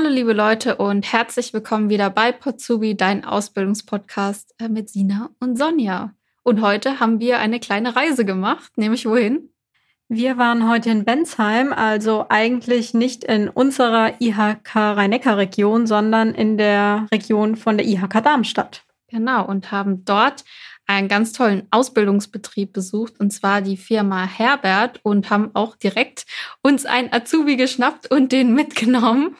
Hallo liebe Leute und herzlich willkommen wieder bei Potsubi, dein Ausbildungspodcast äh, mit Sina und Sonja. Und heute haben wir eine kleine Reise gemacht, nämlich wohin? Wir waren heute in Bensheim, also eigentlich nicht in unserer IHK Rhein-Neckar-Region, sondern in der Region von der IHK Darmstadt. Genau, und haben dort einen ganz tollen Ausbildungsbetrieb besucht, und zwar die Firma Herbert, und haben auch direkt uns einen Azubi geschnappt und den mitgenommen.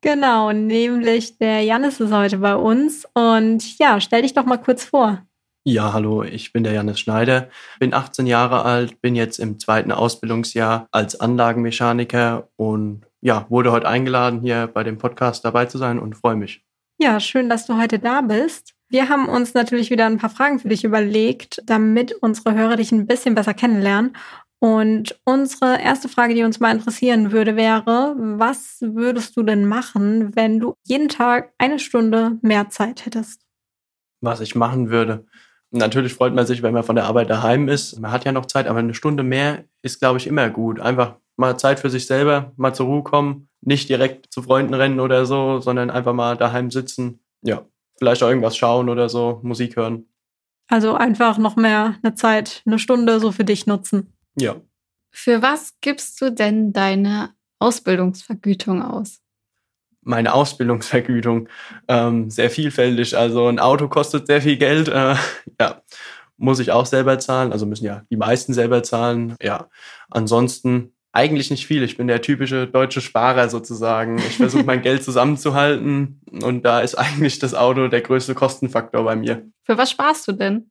Genau, nämlich der Janis ist heute bei uns. Und ja, stell dich doch mal kurz vor. Ja, hallo, ich bin der Janis Schneider, bin 18 Jahre alt, bin jetzt im zweiten Ausbildungsjahr als Anlagenmechaniker und ja, wurde heute eingeladen, hier bei dem Podcast dabei zu sein und freue mich. Ja, schön, dass du heute da bist. Wir haben uns natürlich wieder ein paar Fragen für dich überlegt, damit unsere Hörer dich ein bisschen besser kennenlernen. Und unsere erste Frage, die uns mal interessieren würde, wäre, was würdest du denn machen, wenn du jeden Tag eine Stunde mehr Zeit hättest? Was ich machen würde. Natürlich freut man sich, wenn man von der Arbeit daheim ist. Man hat ja noch Zeit, aber eine Stunde mehr ist, glaube ich, immer gut. Einfach mal Zeit für sich selber, mal zur Ruhe kommen, nicht direkt zu Freunden rennen oder so, sondern einfach mal daheim sitzen. Ja, vielleicht auch irgendwas schauen oder so, Musik hören. Also einfach noch mehr eine Zeit, eine Stunde so für dich nutzen. Ja. Für was gibst du denn deine Ausbildungsvergütung aus? Meine Ausbildungsvergütung ähm, sehr vielfältig. Also ein Auto kostet sehr viel Geld. Äh, ja, muss ich auch selber zahlen. Also müssen ja die meisten selber zahlen. Ja, ansonsten eigentlich nicht viel. Ich bin der typische deutsche Sparer sozusagen. Ich versuche mein Geld zusammenzuhalten und da ist eigentlich das Auto der größte Kostenfaktor bei mir. Für was sparst du denn?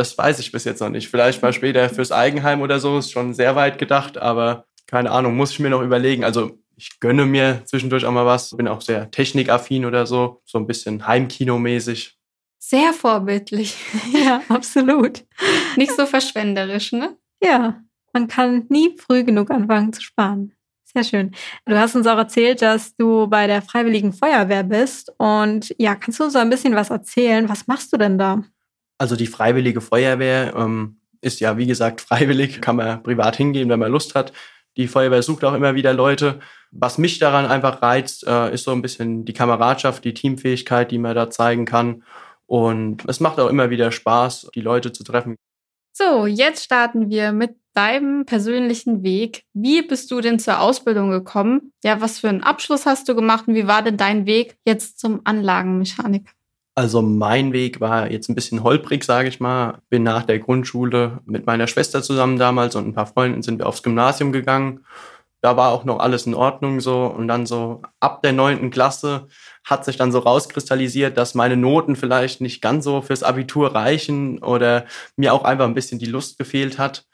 Das weiß ich bis jetzt noch nicht. Vielleicht mal später fürs Eigenheim oder so, ist schon sehr weit gedacht, aber keine Ahnung, muss ich mir noch überlegen. Also ich gönne mir zwischendurch auch mal was, bin auch sehr technikaffin oder so, so ein bisschen Heimkinomäßig. Sehr vorbildlich. ja, absolut. Nicht so verschwenderisch, ne? Ja, man kann nie früh genug anfangen zu sparen. Sehr schön. Du hast uns auch erzählt, dass du bei der Freiwilligen Feuerwehr bist. Und ja, kannst du uns so ein bisschen was erzählen? Was machst du denn da? Also die Freiwillige Feuerwehr ähm, ist ja, wie gesagt, freiwillig, kann man privat hingehen, wenn man Lust hat. Die Feuerwehr sucht auch immer wieder Leute. Was mich daran einfach reizt, äh, ist so ein bisschen die Kameradschaft, die Teamfähigkeit, die man da zeigen kann. Und es macht auch immer wieder Spaß, die Leute zu treffen. So, jetzt starten wir mit deinem persönlichen Weg. Wie bist du denn zur Ausbildung gekommen? Ja, was für einen Abschluss hast du gemacht und wie war denn dein Weg jetzt zum Anlagenmechaniker? Also mein Weg war jetzt ein bisschen holprig, sage ich mal. Bin nach der Grundschule mit meiner Schwester zusammen damals und ein paar Freunden sind wir aufs Gymnasium gegangen. Da war auch noch alles in Ordnung so. Und dann so ab der neunten Klasse hat sich dann so rauskristallisiert, dass meine Noten vielleicht nicht ganz so fürs Abitur reichen oder mir auch einfach ein bisschen die Lust gefehlt hat.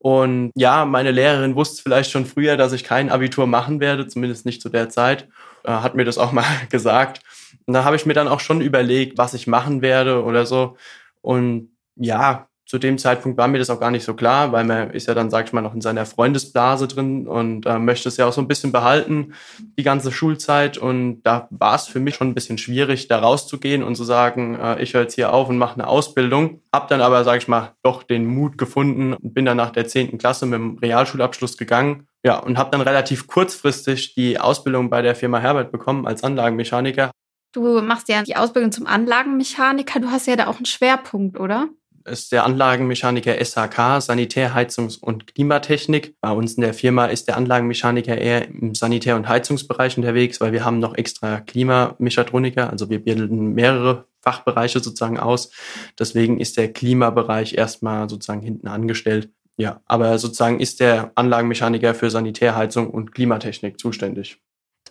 Und ja, meine Lehrerin wusste vielleicht schon früher, dass ich kein Abitur machen werde, zumindest nicht zu der Zeit, äh, hat mir das auch mal gesagt. Und da habe ich mir dann auch schon überlegt, was ich machen werde oder so. Und ja, zu dem Zeitpunkt war mir das auch gar nicht so klar, weil man ist ja dann, sag ich mal, noch in seiner Freundesblase drin und äh, möchte es ja auch so ein bisschen behalten, die ganze Schulzeit. Und da war es für mich schon ein bisschen schwierig, da rauszugehen und zu sagen, äh, ich höre jetzt hier auf und mache eine Ausbildung. Hab dann aber, sag ich mal, doch den Mut gefunden und bin dann nach der zehnten Klasse mit dem Realschulabschluss gegangen. Ja, und habe dann relativ kurzfristig die Ausbildung bei der Firma Herbert bekommen als Anlagenmechaniker. Du machst ja die Ausbildung zum Anlagenmechaniker. Du hast ja da auch einen Schwerpunkt, oder? ist der Anlagenmechaniker SHK, Sanitär, Heizungs- und Klimatechnik. Bei uns in der Firma ist der Anlagenmechaniker eher im Sanitär- und Heizungsbereich unterwegs, weil wir haben noch extra Klimamechatroniker, also wir bilden mehrere Fachbereiche sozusagen aus. Deswegen ist der Klimabereich erstmal sozusagen hinten angestellt. Ja, aber sozusagen ist der Anlagenmechaniker für Sanitär, Heizung und Klimatechnik zuständig.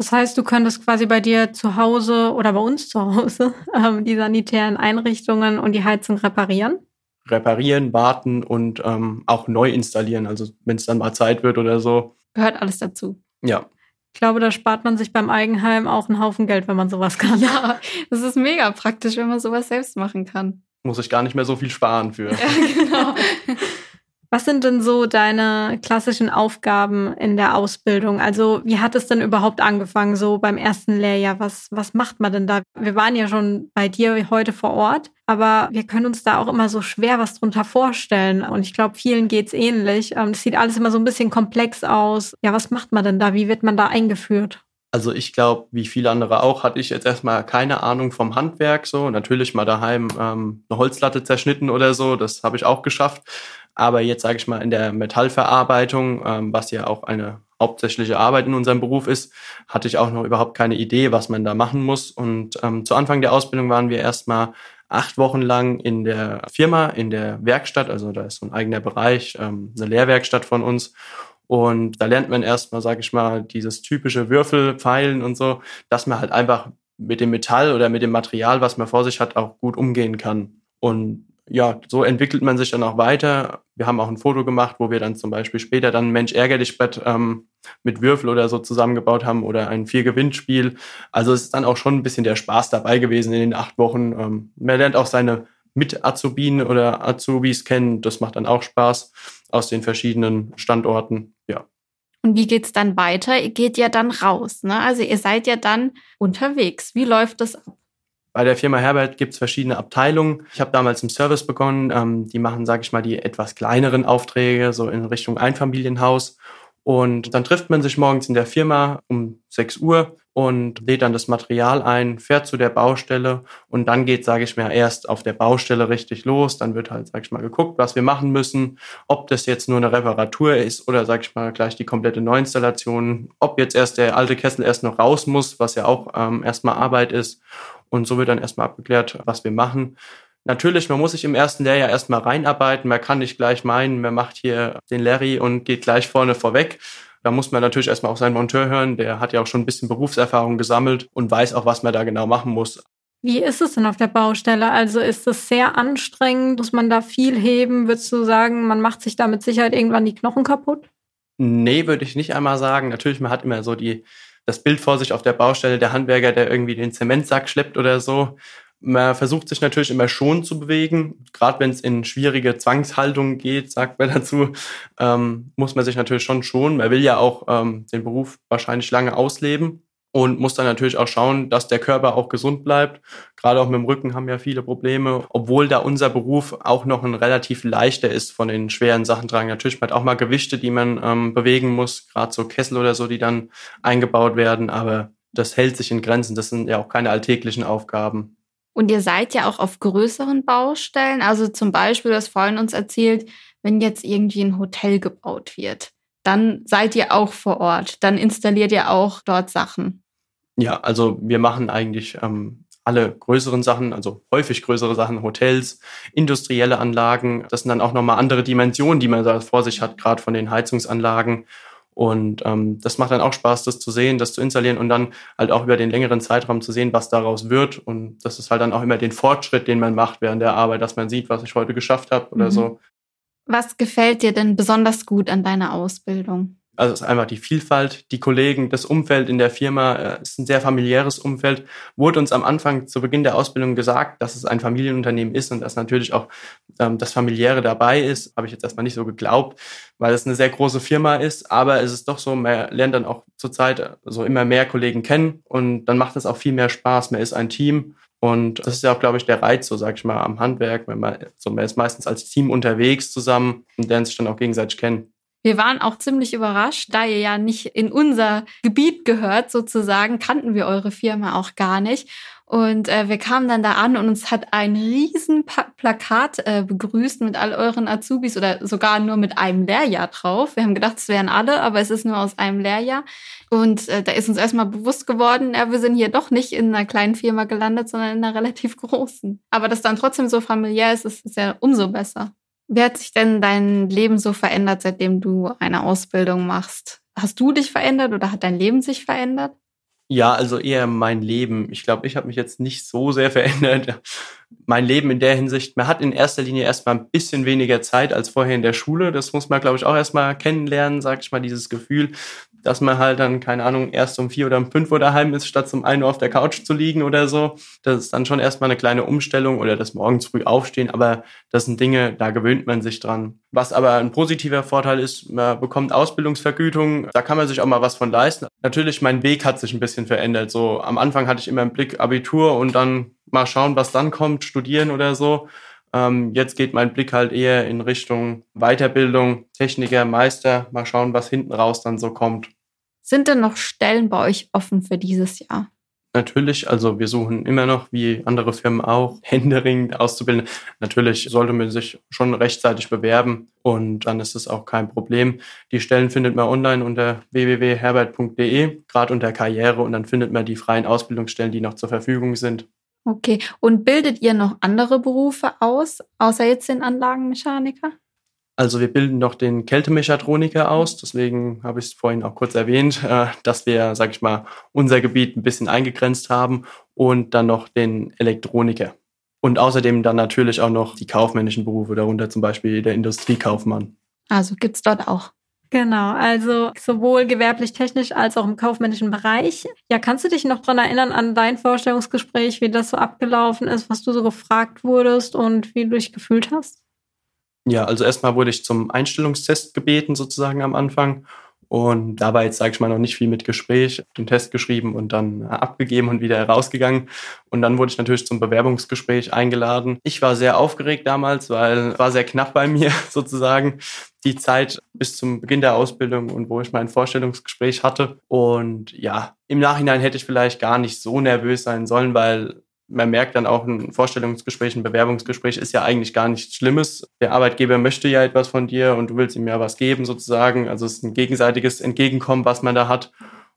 Das heißt, du könntest quasi bei dir zu Hause oder bei uns zu Hause ähm, die sanitären Einrichtungen und die Heizung reparieren? Reparieren, warten und ähm, auch neu installieren. Also wenn es dann mal Zeit wird oder so. Gehört alles dazu. Ja. Ich glaube, da spart man sich beim Eigenheim auch einen Haufen Geld, wenn man sowas kann. Ja, das ist mega praktisch, wenn man sowas selbst machen kann. Muss ich gar nicht mehr so viel sparen für. Ja, genau. Was sind denn so deine klassischen Aufgaben in der Ausbildung? Also wie hat es denn überhaupt angefangen, so beim ersten Lehrjahr? Was, was macht man denn da? Wir waren ja schon bei dir heute vor Ort, aber wir können uns da auch immer so schwer was drunter vorstellen. Und ich glaube, vielen geht's ähnlich. Ähm, es sieht alles immer so ein bisschen komplex aus. Ja, was macht man denn da? Wie wird man da eingeführt? Also ich glaube, wie viele andere auch, hatte ich jetzt erstmal keine Ahnung vom Handwerk so. Natürlich mal daheim ähm, eine Holzlatte zerschnitten oder so, das habe ich auch geschafft. Aber jetzt sage ich mal in der Metallverarbeitung, ähm, was ja auch eine hauptsächliche Arbeit in unserem Beruf ist, hatte ich auch noch überhaupt keine Idee, was man da machen muss. Und ähm, zu Anfang der Ausbildung waren wir erstmal acht Wochen lang in der Firma, in der Werkstatt. Also da ist so ein eigener Bereich, ähm, eine Lehrwerkstatt von uns. Und da lernt man erstmal, sage ich mal, dieses typische Würfelpfeilen und so, dass man halt einfach mit dem Metall oder mit dem Material, was man vor sich hat, auch gut umgehen kann. Und ja, so entwickelt man sich dann auch weiter. Wir haben auch ein Foto gemacht, wo wir dann zum Beispiel später dann Mensch ärgerlich Brett ähm, mit Würfel oder so zusammengebaut haben oder ein Vier-Gewinnspiel. Also es ist dann auch schon ein bisschen der Spaß dabei gewesen in den acht Wochen. Ähm, man lernt auch seine Mit-Azubinen oder Azubis kennen. Das macht dann auch Spaß aus den verschiedenen Standorten. Und wie geht's dann weiter? Ihr geht ja dann raus, ne? Also ihr seid ja dann unterwegs. Wie läuft das ab? Bei der Firma Herbert gibt's verschiedene Abteilungen. Ich habe damals im Service begonnen. Ähm, die machen, sage ich mal, die etwas kleineren Aufträge, so in Richtung Einfamilienhaus. Und dann trifft man sich morgens in der Firma um 6 Uhr und lädt dann das Material ein, fährt zu der Baustelle und dann geht, sage ich mal, erst auf der Baustelle richtig los. Dann wird halt, sage ich mal, geguckt, was wir machen müssen, ob das jetzt nur eine Reparatur ist oder, sage ich mal, gleich die komplette Neuinstallation, ob jetzt erst der alte Kessel erst noch raus muss, was ja auch ähm, erstmal Arbeit ist. Und so wird dann erstmal abgeklärt, was wir machen. Natürlich, man muss sich im ersten Lehrjahr erstmal reinarbeiten. Man kann nicht gleich meinen, man macht hier den Larry und geht gleich vorne vorweg. Da muss man natürlich erstmal auf seinen Monteur hören. Der hat ja auch schon ein bisschen Berufserfahrung gesammelt und weiß auch, was man da genau machen muss. Wie ist es denn auf der Baustelle? Also ist es sehr anstrengend? Muss man da viel heben? Würdest du sagen, man macht sich da mit Sicherheit irgendwann die Knochen kaputt? Nee, würde ich nicht einmal sagen. Natürlich, man hat immer so die, das Bild vor sich auf der Baustelle, der Handwerker, der irgendwie den Zementsack schleppt oder so. Man versucht sich natürlich immer schon zu bewegen. Gerade wenn es in schwierige Zwangshaltungen geht, sagt man dazu, ähm, muss man sich natürlich schon schonen. Man will ja auch ähm, den Beruf wahrscheinlich lange ausleben und muss dann natürlich auch schauen, dass der Körper auch gesund bleibt. Gerade auch mit dem Rücken haben ja viele Probleme, obwohl da unser Beruf auch noch ein relativ leichter ist von den schweren Sachen tragen. Natürlich man hat auch mal Gewichte, die man ähm, bewegen muss, gerade so Kessel oder so, die dann eingebaut werden, aber das hält sich in Grenzen. Das sind ja auch keine alltäglichen Aufgaben. Und ihr seid ja auch auf größeren Baustellen. Also zum Beispiel, du hast vorhin uns erzählt, wenn jetzt irgendwie ein Hotel gebaut wird, dann seid ihr auch vor Ort. Dann installiert ihr auch dort Sachen. Ja, also wir machen eigentlich ähm, alle größeren Sachen, also häufig größere Sachen, Hotels, industrielle Anlagen. Das sind dann auch nochmal andere Dimensionen, die man da vor sich hat, gerade von den Heizungsanlagen und ähm, das macht dann auch Spaß, das zu sehen, das zu installieren und dann halt auch über den längeren Zeitraum zu sehen, was daraus wird. Und das ist halt dann auch immer den Fortschritt, den man macht während der Arbeit, dass man sieht, was ich heute geschafft habe oder mhm. so. Was gefällt dir denn besonders gut an deiner Ausbildung? Also es ist einfach die Vielfalt, die Kollegen, das Umfeld in der Firma, äh, es ist ein sehr familiäres Umfeld. Wurde uns am Anfang zu Beginn der Ausbildung gesagt, dass es ein Familienunternehmen ist und dass natürlich auch ähm, das Familiäre dabei ist. Habe ich jetzt erstmal nicht so geglaubt, weil es eine sehr große Firma ist. Aber es ist doch so, man lernt dann auch zurzeit so immer mehr Kollegen kennen und dann macht es auch viel mehr Spaß. Man ist ein Team und das ist ja auch, glaube ich, der Reiz, so sag ich mal, am Handwerk. Wenn man, so, man ist meistens als Team unterwegs zusammen und lernt sich dann auch gegenseitig kennen. Wir waren auch ziemlich überrascht, da ihr ja nicht in unser Gebiet gehört, sozusagen, kannten wir eure Firma auch gar nicht. Und äh, wir kamen dann da an und uns hat ein riesen Plakat äh, begrüßt mit all euren Azubis oder sogar nur mit einem Lehrjahr drauf. Wir haben gedacht, es wären alle, aber es ist nur aus einem Lehrjahr. Und äh, da ist uns erstmal bewusst geworden, ja, wir sind hier doch nicht in einer kleinen Firma gelandet, sondern in einer relativ großen. Aber dass dann trotzdem so familiär ist, ist, ist ja umso besser. Wie hat sich denn dein Leben so verändert, seitdem du eine Ausbildung machst? Hast du dich verändert oder hat dein Leben sich verändert? Ja, also eher mein Leben. Ich glaube, ich habe mich jetzt nicht so sehr verändert. Mein Leben in der Hinsicht, man hat in erster Linie erstmal ein bisschen weniger Zeit als vorher in der Schule. Das muss man, glaube ich, auch erstmal kennenlernen, sag ich mal, dieses Gefühl, dass man halt dann, keine Ahnung, erst um vier oder um fünf Uhr daheim ist, statt um ein Uhr auf der Couch zu liegen oder so. Das ist dann schon erstmal eine kleine Umstellung oder das morgens früh aufstehen, aber das sind Dinge, da gewöhnt man sich dran. Was aber ein positiver Vorteil ist, man bekommt Ausbildungsvergütung, da kann man sich auch mal was von leisten. Natürlich, mein Weg hat sich ein bisschen verändert. So am Anfang hatte ich immer im Blick Abitur und dann mal schauen, was dann kommt, studieren oder so. Ähm, jetzt geht mein Blick halt eher in Richtung Weiterbildung, Techniker, Meister. Mal schauen, was hinten raus dann so kommt. Sind denn noch Stellen bei euch offen für dieses Jahr? Natürlich, also wir suchen immer noch, wie andere Firmen auch, händeringend auszubilden. Natürlich sollte man sich schon rechtzeitig bewerben und dann ist es auch kein Problem. Die Stellen findet man online unter www.herbert.de, gerade unter Karriere und dann findet man die freien Ausbildungsstellen, die noch zur Verfügung sind. Okay, und bildet ihr noch andere Berufe aus, außer jetzt den Anlagenmechaniker? Also wir bilden noch den Kältemechatroniker aus, deswegen habe ich es vorhin auch kurz erwähnt, äh, dass wir, sag ich mal, unser Gebiet ein bisschen eingegrenzt haben und dann noch den Elektroniker. Und außerdem dann natürlich auch noch die kaufmännischen Berufe, darunter zum Beispiel der Industriekaufmann. Also gibt's dort auch. Genau, also sowohl gewerblich-technisch als auch im kaufmännischen Bereich. Ja, kannst du dich noch dran erinnern an dein Vorstellungsgespräch, wie das so abgelaufen ist, was du so gefragt wurdest und wie du dich gefühlt hast? Ja, also erstmal wurde ich zum Einstellungstest gebeten, sozusagen am Anfang. Und da war jetzt, sage ich mal, noch nicht viel mit Gespräch, den Test geschrieben und dann abgegeben und wieder herausgegangen. Und dann wurde ich natürlich zum Bewerbungsgespräch eingeladen. Ich war sehr aufgeregt damals, weil war sehr knapp bei mir sozusagen die Zeit bis zum Beginn der Ausbildung und wo ich mein Vorstellungsgespräch hatte. Und ja, im Nachhinein hätte ich vielleicht gar nicht so nervös sein sollen, weil man merkt dann auch, ein Vorstellungsgespräch, ein Bewerbungsgespräch ist ja eigentlich gar nichts Schlimmes. Der Arbeitgeber möchte ja etwas von dir und du willst ihm ja was geben sozusagen. Also es ist ein gegenseitiges Entgegenkommen, was man da hat.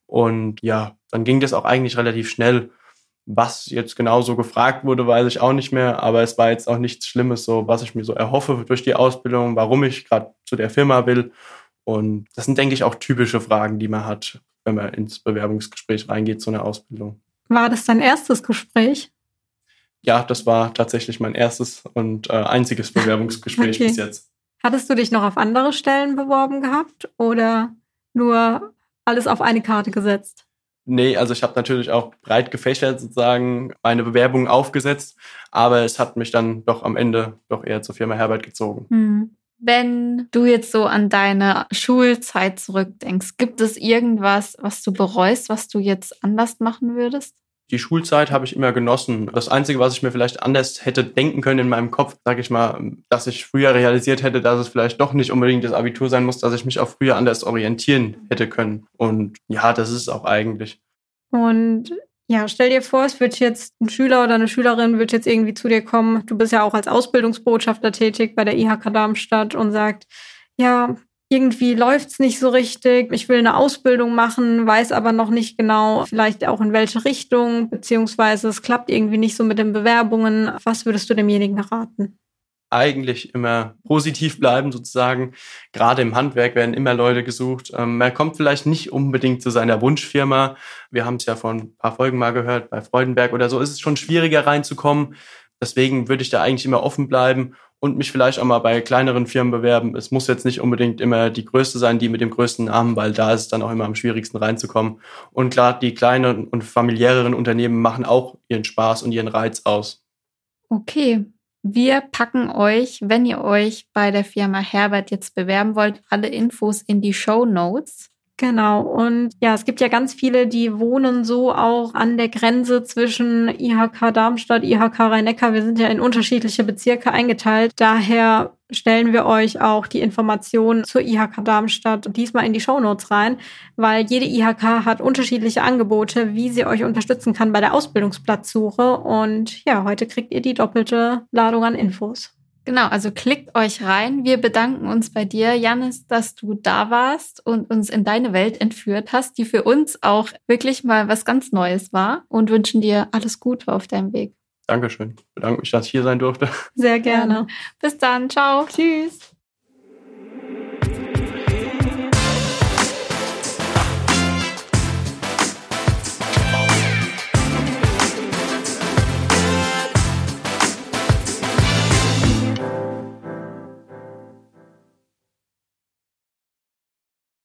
Und ja, dann ging das auch eigentlich relativ schnell. Was jetzt genauso gefragt wurde, weiß ich auch nicht mehr, aber es war jetzt auch nichts Schlimmes, so was ich mir so erhoffe durch die Ausbildung, warum ich gerade zu der Firma will. Und das sind, denke ich, auch typische Fragen, die man hat, wenn man ins Bewerbungsgespräch reingeht zu einer Ausbildung. War das dein erstes Gespräch? Ja, das war tatsächlich mein erstes und äh, einziges Bewerbungsgespräch okay. bis jetzt. Hattest du dich noch auf andere Stellen beworben gehabt oder nur alles auf eine Karte gesetzt? Nee, also ich habe natürlich auch breit gefächert sozusagen meine Bewerbung aufgesetzt, aber es hat mich dann doch am Ende doch eher zur Firma Herbert gezogen. Hm. Wenn du jetzt so an deine Schulzeit zurückdenkst, gibt es irgendwas, was du bereust, was du jetzt anders machen würdest? Die Schulzeit habe ich immer genossen. Das Einzige, was ich mir vielleicht anders hätte denken können in meinem Kopf, sage ich mal, dass ich früher realisiert hätte, dass es vielleicht doch nicht unbedingt das Abitur sein muss, dass ich mich auch früher anders orientieren hätte können. Und ja, das ist es auch eigentlich. Und ja, stell dir vor, es wird jetzt ein Schüler oder eine Schülerin wird jetzt irgendwie zu dir kommen. Du bist ja auch als Ausbildungsbotschafter tätig bei der IHK Darmstadt und sagt, ja, irgendwie läuft's nicht so richtig, ich will eine Ausbildung machen, weiß aber noch nicht genau, vielleicht auch in welche Richtung, beziehungsweise es klappt irgendwie nicht so mit den Bewerbungen. Was würdest du demjenigen raten? eigentlich immer positiv bleiben sozusagen. Gerade im Handwerk werden immer Leute gesucht. Ähm, man kommt vielleicht nicht unbedingt zu seiner Wunschfirma. Wir haben es ja vor ein paar Folgen mal gehört, bei Freudenberg oder so ist es schon schwieriger reinzukommen. Deswegen würde ich da eigentlich immer offen bleiben und mich vielleicht auch mal bei kleineren Firmen bewerben. Es muss jetzt nicht unbedingt immer die größte sein, die mit dem größten Namen, weil da ist es dann auch immer am schwierigsten reinzukommen. Und klar, die kleinen und familiäreren Unternehmen machen auch ihren Spaß und ihren Reiz aus. Okay. Wir packen euch, wenn ihr euch bei der Firma Herbert jetzt bewerben wollt, alle Infos in die Show Notes. Genau. Und ja, es gibt ja ganz viele, die wohnen so auch an der Grenze zwischen IHK Darmstadt, IHK Rhein-Neckar. Wir sind ja in unterschiedliche Bezirke eingeteilt. Daher stellen wir euch auch die Informationen zur IHK Darmstadt diesmal in die Shownotes rein, weil jede IHK hat unterschiedliche Angebote, wie sie euch unterstützen kann bei der Ausbildungsplatzsuche. Und ja, heute kriegt ihr die doppelte Ladung an Infos. Genau, also klickt euch rein. Wir bedanken uns bei dir, Janis, dass du da warst und uns in deine Welt entführt hast, die für uns auch wirklich mal was ganz Neues war und wünschen dir alles Gute auf deinem Weg. Dankeschön. Ich bedanke mich, dass ich hier sein durfte. Sehr gerne. Bis dann. Ciao. Tschüss.